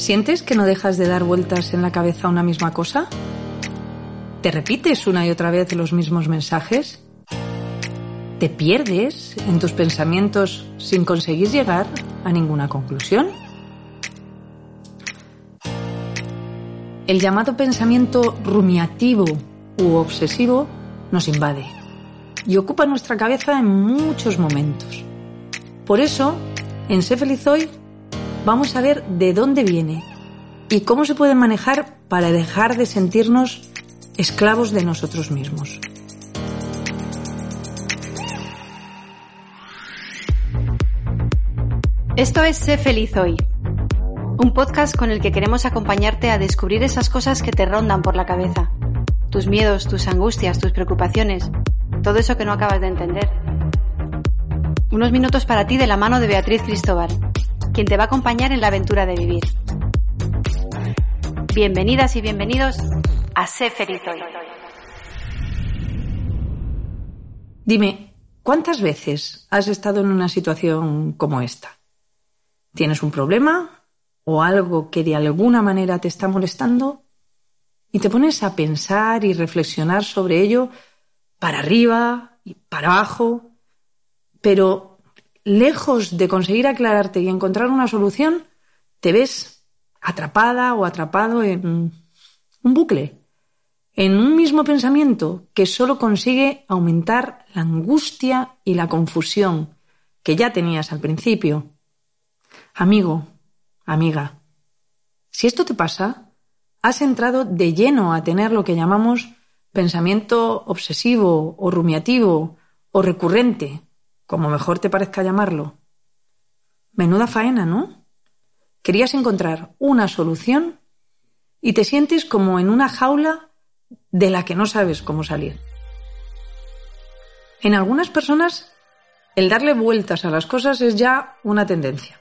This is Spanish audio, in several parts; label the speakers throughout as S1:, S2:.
S1: ¿Sientes que no dejas de dar vueltas en la cabeza una misma cosa? ¿Te repites una y otra vez los mismos mensajes? ¿Te pierdes en tus pensamientos sin conseguir llegar a ninguna conclusión? El llamado pensamiento rumiativo u obsesivo nos invade y ocupa nuestra cabeza en muchos momentos. Por eso, en Sé Feliz Hoy vamos a ver de dónde viene y cómo se puede manejar para dejar de sentirnos esclavos de nosotros mismos.
S2: Esto es Sé Feliz Hoy, un podcast con el que queremos acompañarte a descubrir esas cosas que te rondan por la cabeza, tus miedos, tus angustias, tus preocupaciones, todo eso que no acabas de entender. Unos minutos para ti de la mano de Beatriz Cristóbal, quien te va a acompañar en la aventura de vivir. Bienvenidas y bienvenidos a Sé.
S1: Dime, ¿cuántas veces has estado en una situación como esta? ¿Tienes un problema o algo que de alguna manera te está molestando? Y te pones a pensar y reflexionar sobre ello para arriba y para abajo, pero lejos de conseguir aclararte y encontrar una solución, te ves atrapada o atrapado en un bucle, en un mismo pensamiento que solo consigue aumentar la angustia y la confusión que ya tenías al principio. Amigo, amiga, si esto te pasa, has entrado de lleno a tener lo que llamamos pensamiento obsesivo o rumiativo o recurrente, como mejor te parezca llamarlo. Menuda faena, ¿no? Querías encontrar una solución y te sientes como en una jaula de la que no sabes cómo salir. En algunas personas, el darle vueltas a las cosas es ya una tendencia,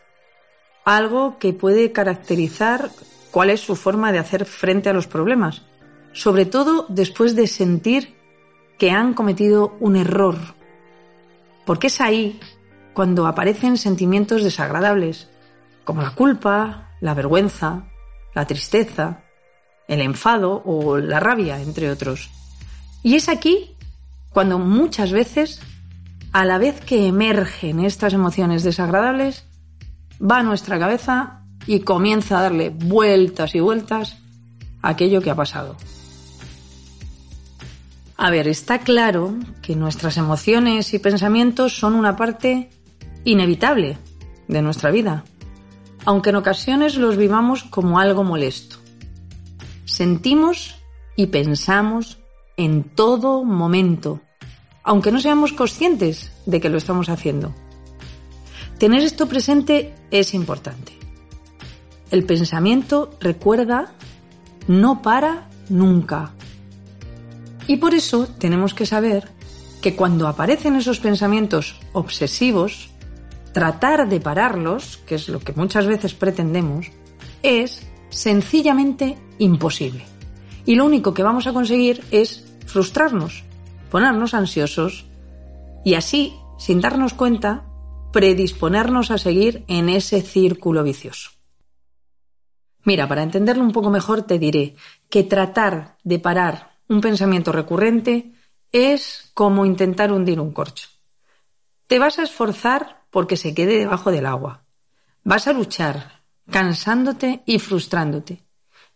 S1: algo que puede caracterizar cuál es su forma de hacer frente a los problemas, sobre todo después de sentir que han cometido un error, porque es ahí cuando aparecen sentimientos desagradables, como la culpa, la vergüenza, la tristeza, el enfado o la rabia, entre otros. Y es aquí cuando muchas veces, a la vez que emergen estas emociones desagradables, va a nuestra cabeza y comienza a darle vueltas y vueltas a aquello que ha pasado. A ver, está claro que nuestras emociones y pensamientos son una parte inevitable de nuestra vida, aunque en ocasiones los vivamos como algo molesto. Sentimos y pensamos en todo momento, aunque no seamos conscientes de que lo estamos haciendo. Tener esto presente es importante. El pensamiento, recuerda, no para nunca. Y por eso tenemos que saber que cuando aparecen esos pensamientos obsesivos, tratar de pararlos, que es lo que muchas veces pretendemos, es sencillamente imposible. Y lo único que vamos a conseguir es frustrarnos, ponernos ansiosos y así, sin darnos cuenta, predisponernos a seguir en ese círculo vicioso. Mira, para entenderlo un poco mejor te diré que tratar de parar un pensamiento recurrente es como intentar hundir un corcho. Te vas a esforzar porque se quede debajo del agua. Vas a luchar, cansándote y frustrándote,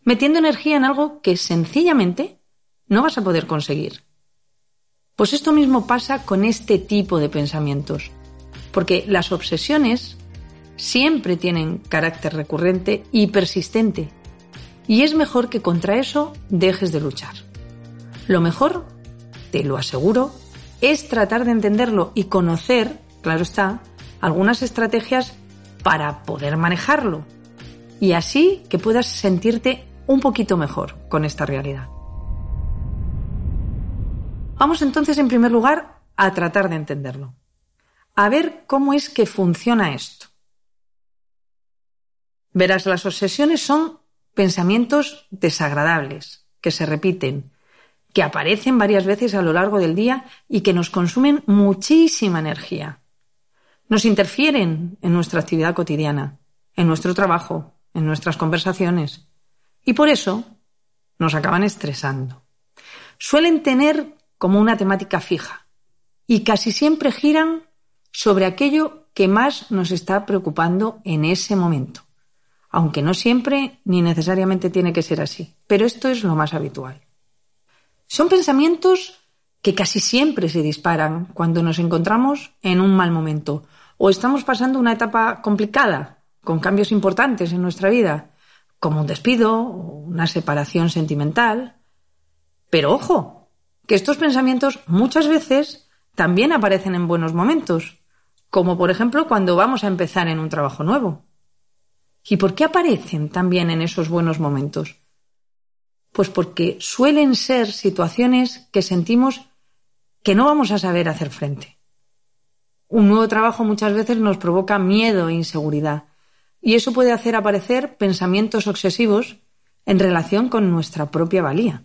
S1: metiendo energía en algo que sencillamente no vas a poder conseguir. Pues esto mismo pasa con este tipo de pensamientos, porque las obsesiones siempre tienen carácter recurrente y persistente, y es mejor que contra eso dejes de luchar. Lo mejor, te lo aseguro, es tratar de entenderlo y conocer, claro está, algunas estrategias para poder manejarlo. y así que puedas sentirte un poquito mejor con esta realidad. Vamos entonces, en primer lugar, a tratar de entenderlo. A ver cómo es que funciona esto. Verás, las obsesiones son pensamientos desagradables, que se repiten, que aparecen varias veces a lo largo del día y que nos consumen muchísima energía. Nos interfieren en nuestra actividad cotidiana, en nuestro trabajo, en nuestras conversaciones. Y por eso nos acaban estresando. Suelen tener como una temática fija y casi siempre giran sobre aquello que más nos está preocupando en ese momento. Aunque no siempre ni necesariamente tiene que ser así, pero esto es lo más habitual. Son pensamientos que casi siempre se disparan cuando nos encontramos en un mal momento o estamos pasando una etapa complicada con cambios importantes en nuestra vida, como un despido o una separación sentimental. Pero ojo, que estos pensamientos muchas veces también aparecen en buenos momentos, como por ejemplo cuando vamos a empezar en un trabajo nuevo. ¿Y por qué aparecen también en esos buenos momentos? Pues porque suelen ser situaciones que sentimos que no vamos a saber hacer frente. Un nuevo trabajo muchas veces nos provoca miedo e inseguridad, y eso puede hacer aparecer pensamientos obsesivos en relación con nuestra propia valía.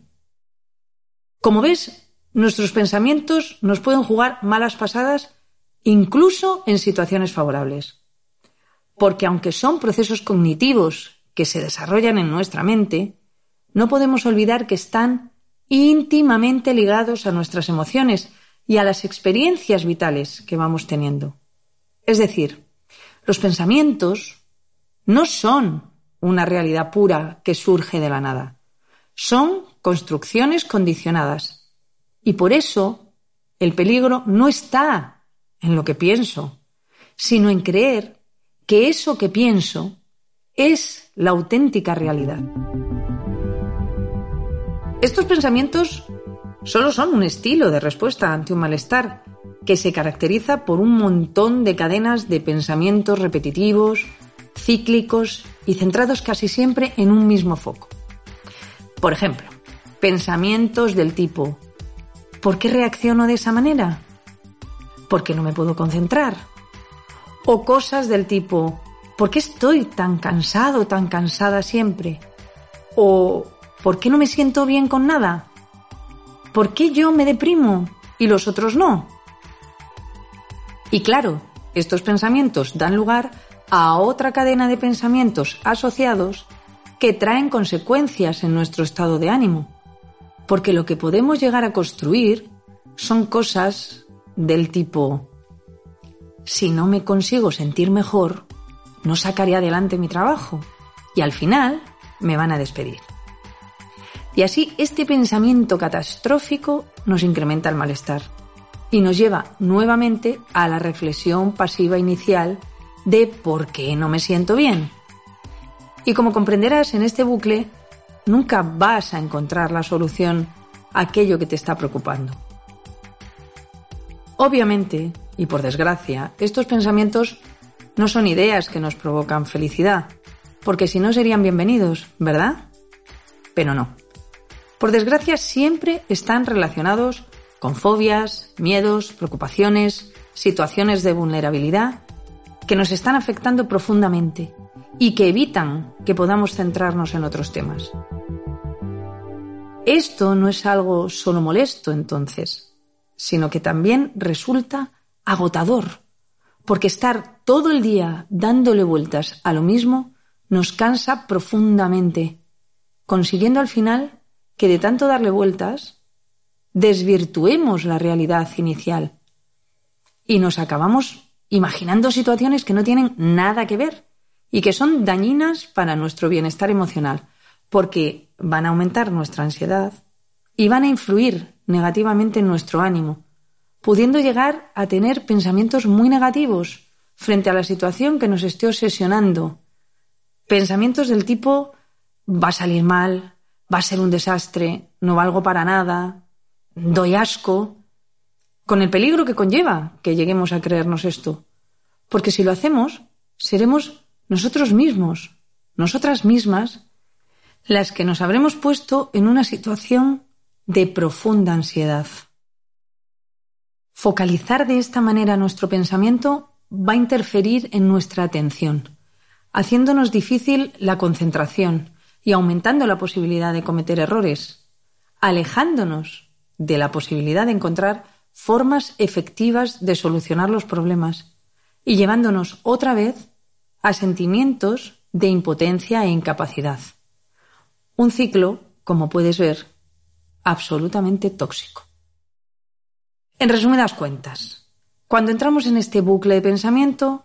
S1: Como ves, nuestros pensamientos nos pueden jugar malas pasadas incluso en situaciones favorables. Porque aunque son procesos cognitivos que se desarrollan en nuestra mente, no podemos olvidar que están íntimamente ligados a nuestras emociones y a las experiencias vitales que vamos teniendo. Es decir, los pensamientos no son una realidad pura que surge de la nada. Son construcciones condicionadas. Y por eso el peligro no está en lo que pienso, sino en creer que eso que pienso es la auténtica realidad. Estos pensamientos solo son un estilo de respuesta ante un malestar que se caracteriza por un montón de cadenas de pensamientos repetitivos, cíclicos y centrados casi siempre en un mismo foco. Por ejemplo, pensamientos del tipo ¿por qué reacciono de esa manera? ¿Por qué no me puedo concentrar? O cosas del tipo ¿por qué estoy tan cansado, tan cansada siempre? O ¿por qué no me siento bien con nada? ¿Por qué yo me deprimo y los otros no? Y claro, estos pensamientos dan lugar a otra cadena de pensamientos asociados que traen consecuencias en nuestro estado de ánimo. Porque lo que podemos llegar a construir son cosas del tipo, si no me consigo sentir mejor, no sacaré adelante mi trabajo y al final me van a despedir. Y así este pensamiento catastrófico nos incrementa el malestar y nos lleva nuevamente a la reflexión pasiva inicial de por qué no me siento bien. Y como comprenderás, en este bucle nunca vas a encontrar la solución a aquello que te está preocupando. Obviamente, y por desgracia, estos pensamientos no son ideas que nos provocan felicidad, porque si no serían bienvenidos, ¿verdad? Pero no. Por desgracia siempre están relacionados con fobias, miedos, preocupaciones, situaciones de vulnerabilidad que nos están afectando profundamente y que evitan que podamos centrarnos en otros temas. Esto no es algo solo molesto entonces, sino que también resulta agotador, porque estar todo el día dándole vueltas a lo mismo nos cansa profundamente, consiguiendo al final que de tanto darle vueltas desvirtuemos la realidad inicial y nos acabamos imaginando situaciones que no tienen nada que ver y que son dañinas para nuestro bienestar emocional, porque van a aumentar nuestra ansiedad y van a influir negativamente en nuestro ánimo, pudiendo llegar a tener pensamientos muy negativos frente a la situación que nos esté obsesionando. Pensamientos del tipo va a salir mal, va a ser un desastre, no valgo para nada, doy asco, con el peligro que conlleva que lleguemos a creernos esto. Porque si lo hacemos, seremos nosotros mismos nosotras mismas, las que nos habremos puesto en una situación de profunda ansiedad. Focalizar de esta manera nuestro pensamiento va a interferir en nuestra atención, haciéndonos difícil la concentración y aumentando la posibilidad de cometer errores, alejándonos de la posibilidad de encontrar formas efectivas de solucionar los problemas y llevándonos otra vez a sentimientos de impotencia e incapacidad. Un ciclo, como puedes ver, absolutamente tóxico. En resumidas cuentas, cuando entramos en este bucle de pensamiento,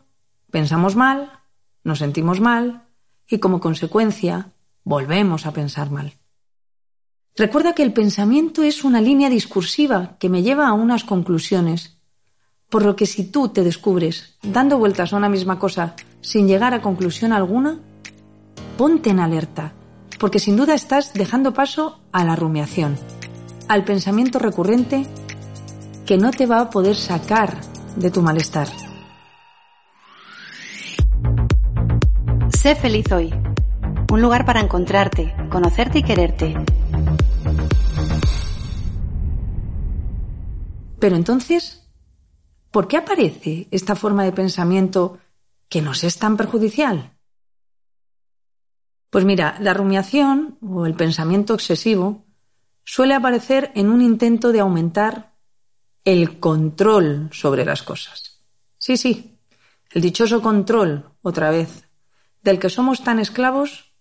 S1: pensamos mal, nos sentimos mal y como consecuencia volvemos a pensar mal. Recuerda que el pensamiento es una línea discursiva que me lleva a unas conclusiones, por lo que si tú te descubres dando vueltas a una misma cosa sin llegar a conclusión alguna, ponte en alerta porque sin duda estás dejando paso a la rumiación, al pensamiento recurrente que no te va a poder sacar de tu malestar.
S2: Sé feliz hoy. Un lugar para encontrarte, conocerte y quererte.
S1: Pero entonces, ¿por qué aparece esta forma de pensamiento que nos es tan perjudicial? Pues mira, la rumiación o el pensamiento excesivo suele aparecer en un intento de aumentar el control sobre las cosas. Sí, sí, el dichoso control, otra vez, del que somos tan esclavos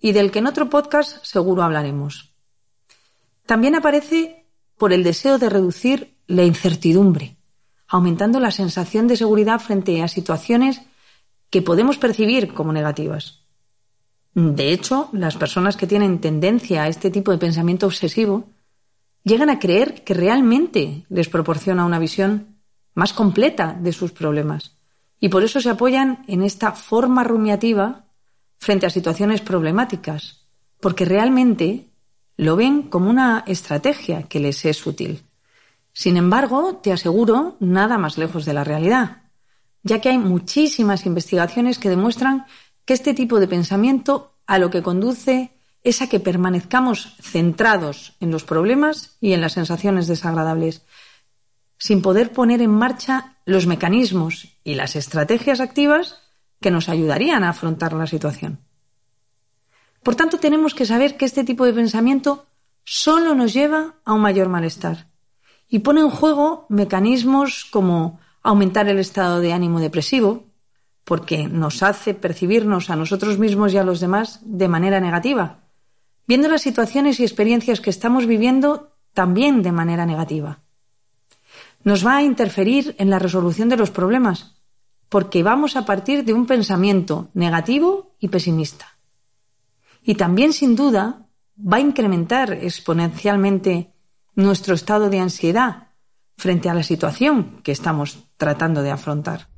S1: y del que en otro podcast seguro hablaremos. También aparece por el deseo de reducir la incertidumbre, aumentando la sensación de seguridad frente a situaciones que podemos percibir como negativas. De hecho, las personas que tienen tendencia a este tipo de pensamiento obsesivo llegan a creer que realmente les proporciona una visión más completa de sus problemas y por eso se apoyan en esta forma rumiativa frente a situaciones problemáticas, porque realmente lo ven como una estrategia que les es útil. Sin embargo, te aseguro, nada más lejos de la realidad, ya que hay muchísimas investigaciones que demuestran que este tipo de pensamiento a lo que conduce es a que permanezcamos centrados en los problemas y en las sensaciones desagradables, sin poder poner en marcha los mecanismos y las estrategias activas que nos ayudarían a afrontar la situación. Por tanto, tenemos que saber que este tipo de pensamiento solo nos lleva a un mayor malestar y pone en juego mecanismos como aumentar el estado de ánimo depresivo, porque nos hace percibirnos a nosotros mismos y a los demás de manera negativa, viendo las situaciones y experiencias que estamos viviendo también de manera negativa. Nos va a interferir en la resolución de los problemas, porque vamos a partir de un pensamiento negativo y pesimista. Y también, sin duda, va a incrementar exponencialmente nuestro estado de ansiedad frente a la situación que estamos tratando de afrontar.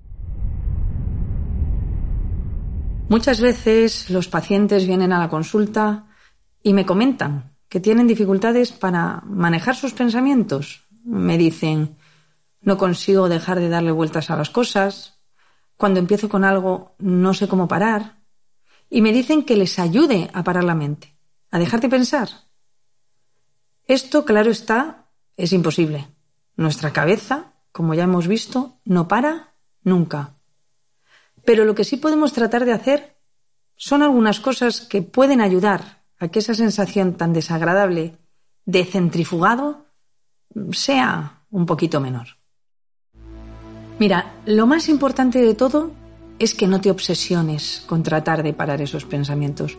S1: Muchas veces los pacientes vienen a la consulta y me comentan que tienen dificultades para manejar sus pensamientos. Me dicen, no consigo dejar de darle vueltas a las cosas, cuando empiezo con algo no sé cómo parar, y me dicen que les ayude a parar la mente, a dejar de pensar. Esto, claro está, es imposible. Nuestra cabeza, como ya hemos visto, no para nunca. Pero lo que sí podemos tratar de hacer son algunas cosas que pueden ayudar a que esa sensación tan desagradable de centrifugado sea un poquito menor. Mira, lo más importante de todo es que no te obsesiones con tratar de parar esos pensamientos,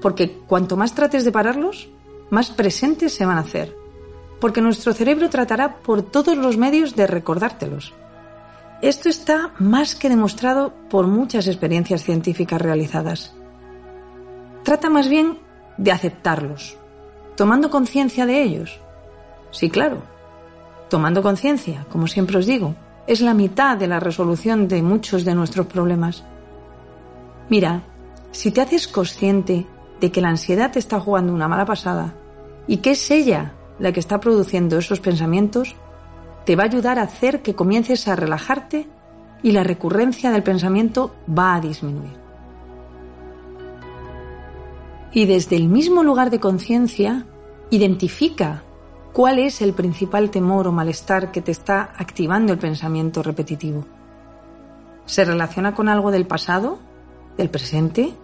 S1: porque cuanto más trates de pararlos, más presentes se van a hacer, porque nuestro cerebro tratará por todos los medios de recordártelos. Esto está más que demostrado por muchas experiencias científicas realizadas. Trata más bien de aceptarlos, tomando conciencia de ellos. Sí, claro, tomando conciencia, como siempre os digo, es la mitad de la resolución de muchos de nuestros problemas. Mira, si te haces consciente de que la ansiedad te está jugando una mala pasada y que es ella la que está produciendo esos pensamientos, te va a ayudar a hacer que comiences a relajarte y la recurrencia del pensamiento va a disminuir. Y desde el mismo lugar de conciencia, identifica cuál es el principal temor o malestar que te está activando el pensamiento repetitivo. ¿Se relaciona con algo del pasado, del presente,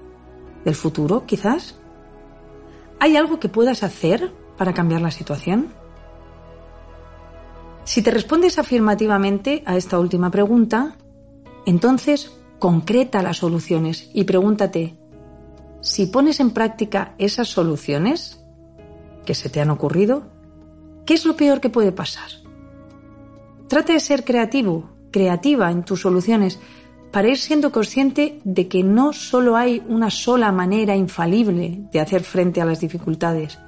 S1: del futuro, quizás? ¿Hay algo que puedas hacer para cambiar la situación? Si te respondes afirmativamente a esta última pregunta, entonces concreta las soluciones y pregúntate, si pones en práctica esas soluciones que se te han ocurrido, ¿qué es lo peor que puede pasar? Trata de ser creativo, creativa en tus soluciones para ir siendo consciente de que no solo hay una sola manera infalible de hacer frente a las dificultades.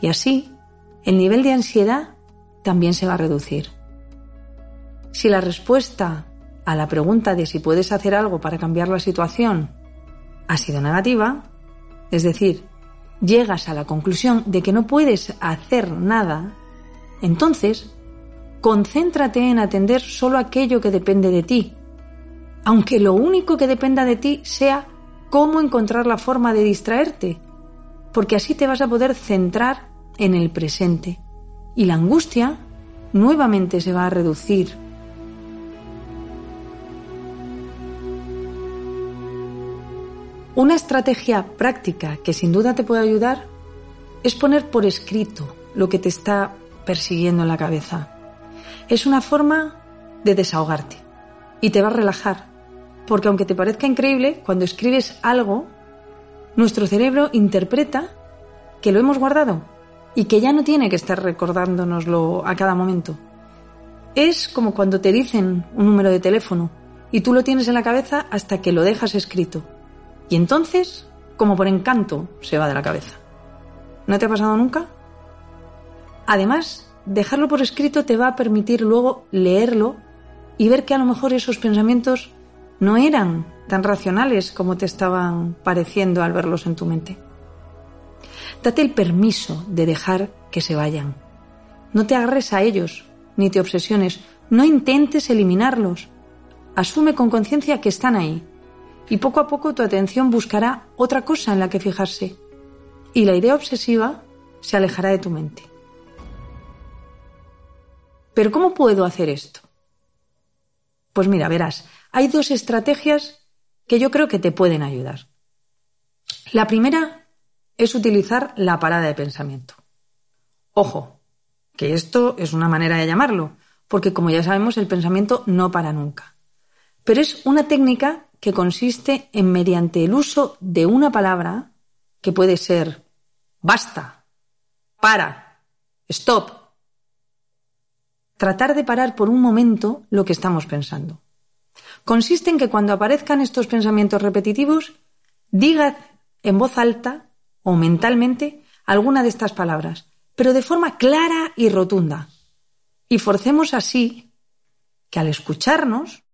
S1: Y así, el nivel de ansiedad también se va a reducir. Si la respuesta a la pregunta de si puedes hacer algo para cambiar la situación ha sido negativa, es decir, llegas a la conclusión de que no puedes hacer nada, entonces concéntrate en atender solo aquello que depende de ti, aunque lo único que dependa de ti sea cómo encontrar la forma de distraerte, porque así te vas a poder centrar en el presente y la angustia nuevamente se va a reducir. Una estrategia práctica que sin duda te puede ayudar es poner por escrito lo que te está persiguiendo en la cabeza. Es una forma de desahogarte y te va a relajar, porque aunque te parezca increíble, cuando escribes algo, nuestro cerebro interpreta que lo hemos guardado y que ya no tiene que estar recordándonoslo a cada momento. Es como cuando te dicen un número de teléfono y tú lo tienes en la cabeza hasta que lo dejas escrito. Y entonces, como por encanto, se va de la cabeza. ¿No te ha pasado nunca? Además, dejarlo por escrito te va a permitir luego leerlo y ver que a lo mejor esos pensamientos no eran tan racionales como te estaban pareciendo al verlos en tu mente. Date el permiso de dejar que se vayan. No te agarres a ellos, ni te obsesiones. No intentes eliminarlos. Asume con conciencia que están ahí. Y poco a poco tu atención buscará otra cosa en la que fijarse. Y la idea obsesiva se alejará de tu mente. Pero ¿cómo puedo hacer esto? Pues mira, verás, hay dos estrategias que yo creo que te pueden ayudar. La primera es utilizar la parada de pensamiento. Ojo, que esto es una manera de llamarlo, porque como ya sabemos el pensamiento no para nunca. Pero es una técnica que consiste en mediante el uso de una palabra, que puede ser basta, para, stop, tratar de parar por un momento lo que estamos pensando. Consiste en que cuando aparezcan estos pensamientos repetitivos, diga en voz alta o mentalmente alguna de estas palabras, pero de forma clara y rotunda. Y forcemos así que al escucharnos,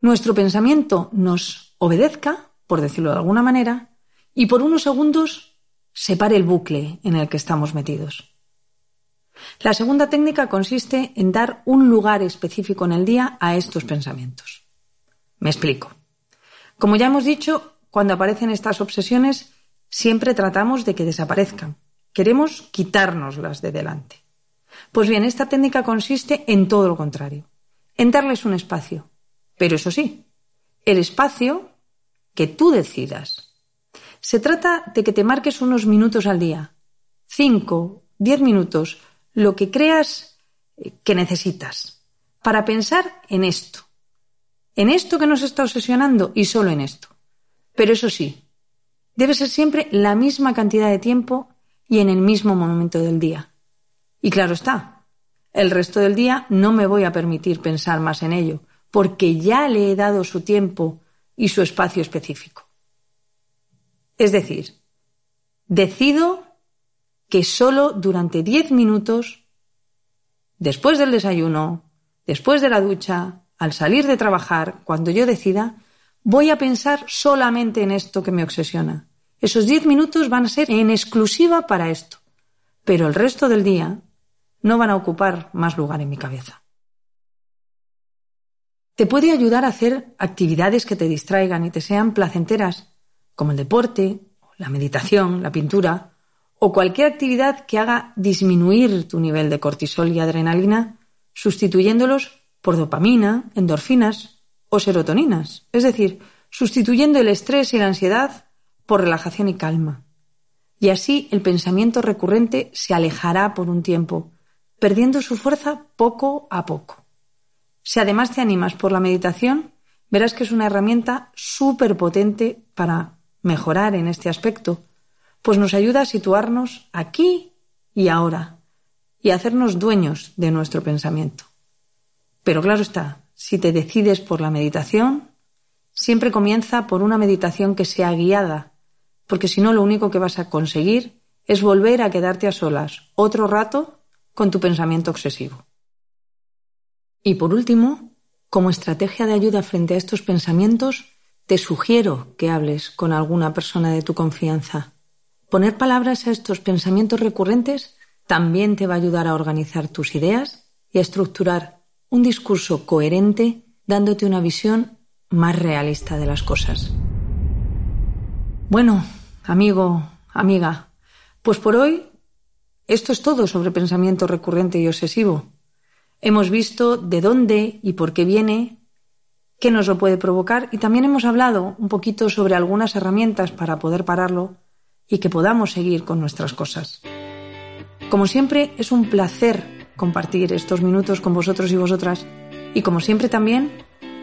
S1: nuestro pensamiento nos obedezca, por decirlo de alguna manera, y por unos segundos separe el bucle en el que estamos metidos. La segunda técnica consiste en dar un lugar específico en el día a estos pensamientos. Me explico. Como ya hemos dicho, cuando aparecen estas obsesiones, siempre tratamos de que desaparezcan. Queremos quitárnoslas de delante. Pues bien, esta técnica consiste en todo lo contrario, en darles un espacio. Pero eso sí, el espacio que tú decidas. Se trata de que te marques unos minutos al día, cinco, diez minutos, lo que creas que necesitas, para pensar en esto, en esto que nos está obsesionando y solo en esto. Pero eso sí, debe ser siempre la misma cantidad de tiempo y en el mismo momento del día. Y claro está, el resto del día no me voy a permitir pensar más en ello, porque ya le he dado su tiempo y su espacio específico. Es decir, decido que solo durante diez minutos, después del desayuno, después de la ducha, al salir de trabajar, cuando yo decida, voy a pensar solamente en esto que me obsesiona. Esos diez minutos van a ser en exclusiva para esto, pero el resto del día no van a ocupar más lugar en mi cabeza. Te puede ayudar a hacer actividades que te distraigan y te sean placenteras, como el deporte, la meditación, la pintura o cualquier actividad que haga disminuir tu nivel de cortisol y adrenalina, sustituyéndolos por dopamina, endorfinas o serotoninas, es decir, sustituyendo el estrés y la ansiedad por relajación y calma. Y así el pensamiento recurrente se alejará por un tiempo, perdiendo su fuerza poco a poco. Si además te animas por la meditación, verás que es una herramienta súper potente para mejorar en este aspecto, pues nos ayuda a situarnos aquí y ahora y a hacernos dueños de nuestro pensamiento. Pero claro está, si te decides por la meditación, siempre comienza por una meditación que sea guiada, porque si no lo único que vas a conseguir es volver a quedarte a solas otro rato con tu pensamiento obsesivo. Y por último, como estrategia de ayuda frente a estos pensamientos, te sugiero que hables con alguna persona de tu confianza. Poner palabras a estos pensamientos recurrentes también te va a ayudar a organizar tus ideas y a estructurar un discurso coherente dándote una visión más realista de las cosas. Bueno, amigo, amiga, pues por hoy esto es todo sobre pensamiento recurrente y obsesivo. Hemos visto de dónde y por qué viene, qué nos lo puede provocar y también hemos hablado un poquito sobre algunas herramientas para poder pararlo y que podamos seguir con nuestras cosas. Como siempre, es un placer compartir estos minutos con vosotros y vosotras y como siempre también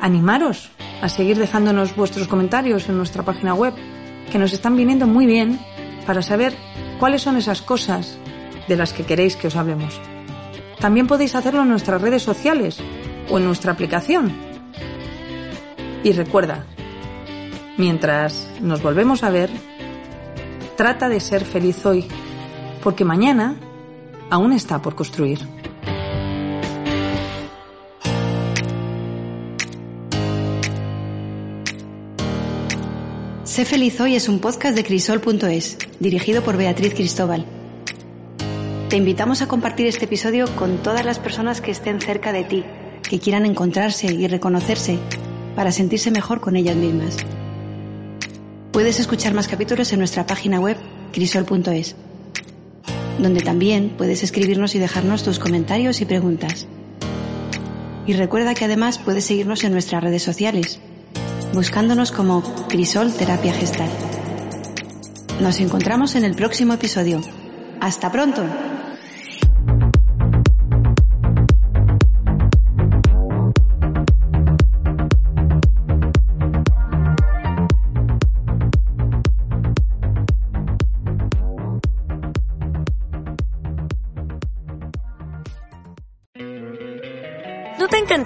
S1: animaros a seguir dejándonos vuestros comentarios en nuestra página web, que nos están viniendo muy bien para saber cuáles son esas cosas de las que queréis que os hablemos. También podéis hacerlo en nuestras redes sociales o en nuestra aplicación. Y recuerda, mientras nos volvemos a ver, trata de ser feliz hoy, porque mañana aún está por construir.
S2: Sé feliz hoy es un podcast de crisol.es, dirigido por Beatriz Cristóbal. Te invitamos a compartir este episodio con todas las personas que estén cerca de ti, que quieran encontrarse y reconocerse para sentirse mejor con ellas mismas. Puedes escuchar más capítulos en nuestra página web crisol.es, donde también puedes escribirnos y dejarnos tus comentarios y preguntas. Y recuerda que además puedes seguirnos en nuestras redes sociales, buscándonos como Crisol Terapia Gestal. Nos encontramos en el próximo episodio. ¡Hasta pronto!